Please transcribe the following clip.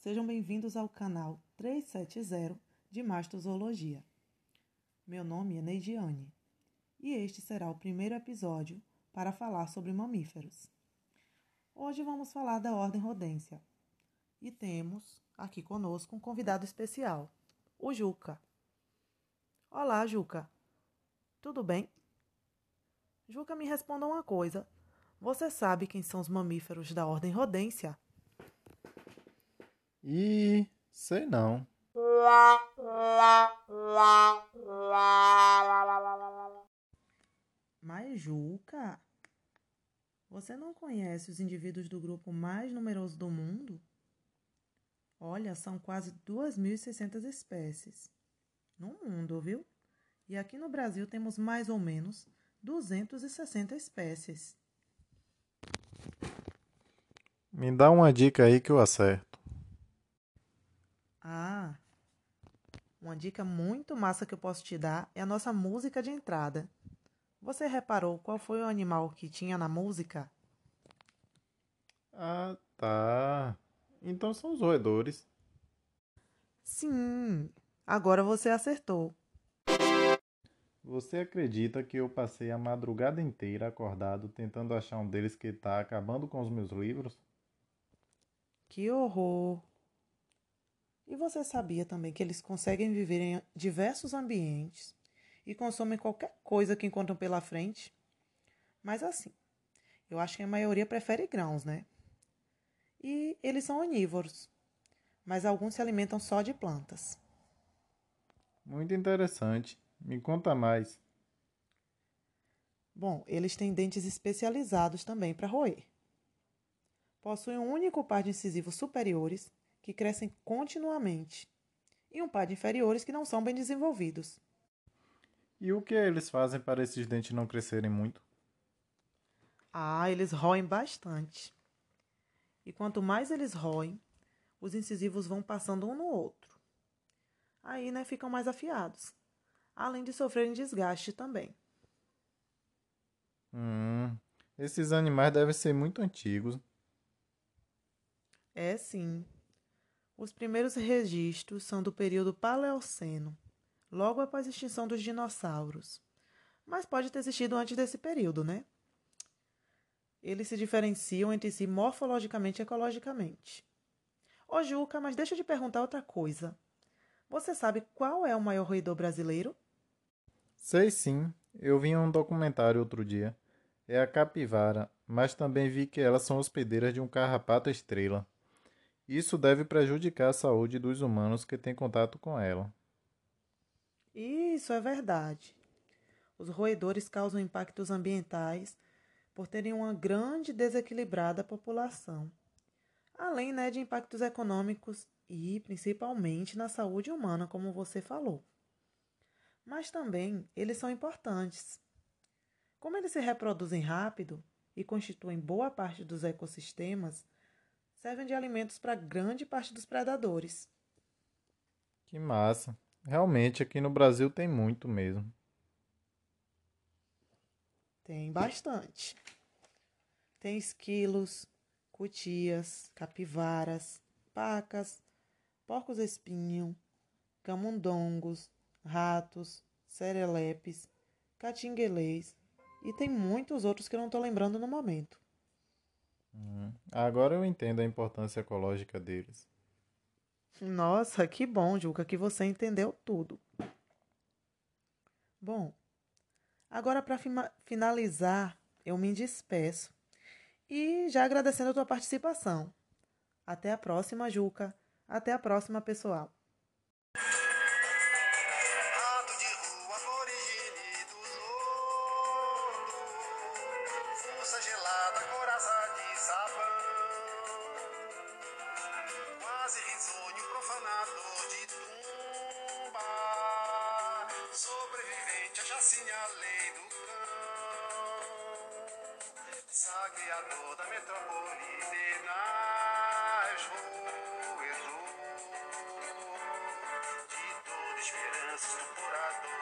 Sejam bem-vindos ao canal 370 de Mastozoologia. Meu nome é Neidiane e este será o primeiro episódio para falar sobre mamíferos. Hoje vamos falar da ordem Rodência e temos aqui conosco um convidado especial, o Juca. Olá, Juca. Tudo bem? Juca, me responda uma coisa. Você sabe quem são os mamíferos da ordem Rodência? E sei não. Mas, Juca, você não conhece os indivíduos do grupo mais numeroso do mundo? Olha, são quase 2.600 espécies no mundo, viu? E aqui no Brasil temos mais ou menos 260 espécies. Me dá uma dica aí que eu acerto. Ah, uma dica muito massa que eu posso te dar é a nossa música de entrada. Você reparou qual foi o animal que tinha na música? Ah, tá. Então são os roedores. Sim, agora você acertou. Você acredita que eu passei a madrugada inteira acordado tentando achar um deles que está acabando com os meus livros? Que horror! E você sabia também que eles conseguem viver em diversos ambientes e consomem qualquer coisa que encontram pela frente? Mas assim, eu acho que a maioria prefere grãos, né? E eles são onívoros, mas alguns se alimentam só de plantas. Muito interessante. Me conta mais. Bom, eles têm dentes especializados também para roer. Possuem um único par de incisivos superiores que crescem continuamente e um par de inferiores que não são bem desenvolvidos. E o que eles fazem para esses dentes não crescerem muito? Ah, eles roem bastante. E quanto mais eles roem, os incisivos vão passando um no outro. Aí, né, ficam mais afiados, além de sofrerem desgaste também. Hum, esses animais devem ser muito antigos. É sim. Os primeiros registros são do período Paleoceno, logo após a extinção dos dinossauros. Mas pode ter existido antes desse período, né? Eles se diferenciam entre si morfologicamente e ecologicamente. Ô Juca, mas deixa eu te perguntar outra coisa. Você sabe qual é o maior roedor brasileiro? Sei sim. Eu vi um documentário outro dia. É a capivara, mas também vi que elas são hospedeiras de um carrapato estrela. Isso deve prejudicar a saúde dos humanos que têm contato com ela. Isso é verdade. Os roedores causam impactos ambientais por terem uma grande desequilibrada população, além né, de impactos econômicos e principalmente na saúde humana, como você falou. Mas também eles são importantes. Como eles se reproduzem rápido e constituem boa parte dos ecossistemas, servem de alimentos para grande parte dos predadores. Que massa! Realmente aqui no Brasil tem muito mesmo. Tem bastante. Tem esquilos, cutias, capivaras, pacas, porcos-espinho, camundongos, ratos, serelepes, catinguelês e tem muitos outros que eu não estou lembrando no momento. Hum, agora eu entendo a importância ecológica deles. Nossa, que bom, Juca, que você entendeu tudo. Bom, Agora, para finalizar, eu me despeço e já agradecendo a tua participação. Até a próxima, Juca. Até a próxima, pessoal. gelada, sabão. Quase risonho, profanador de tumba. Sobrevivente, a chacina, a lei do cão. Saqueador da metrópole de nas roedor. De toda esperança, estuporador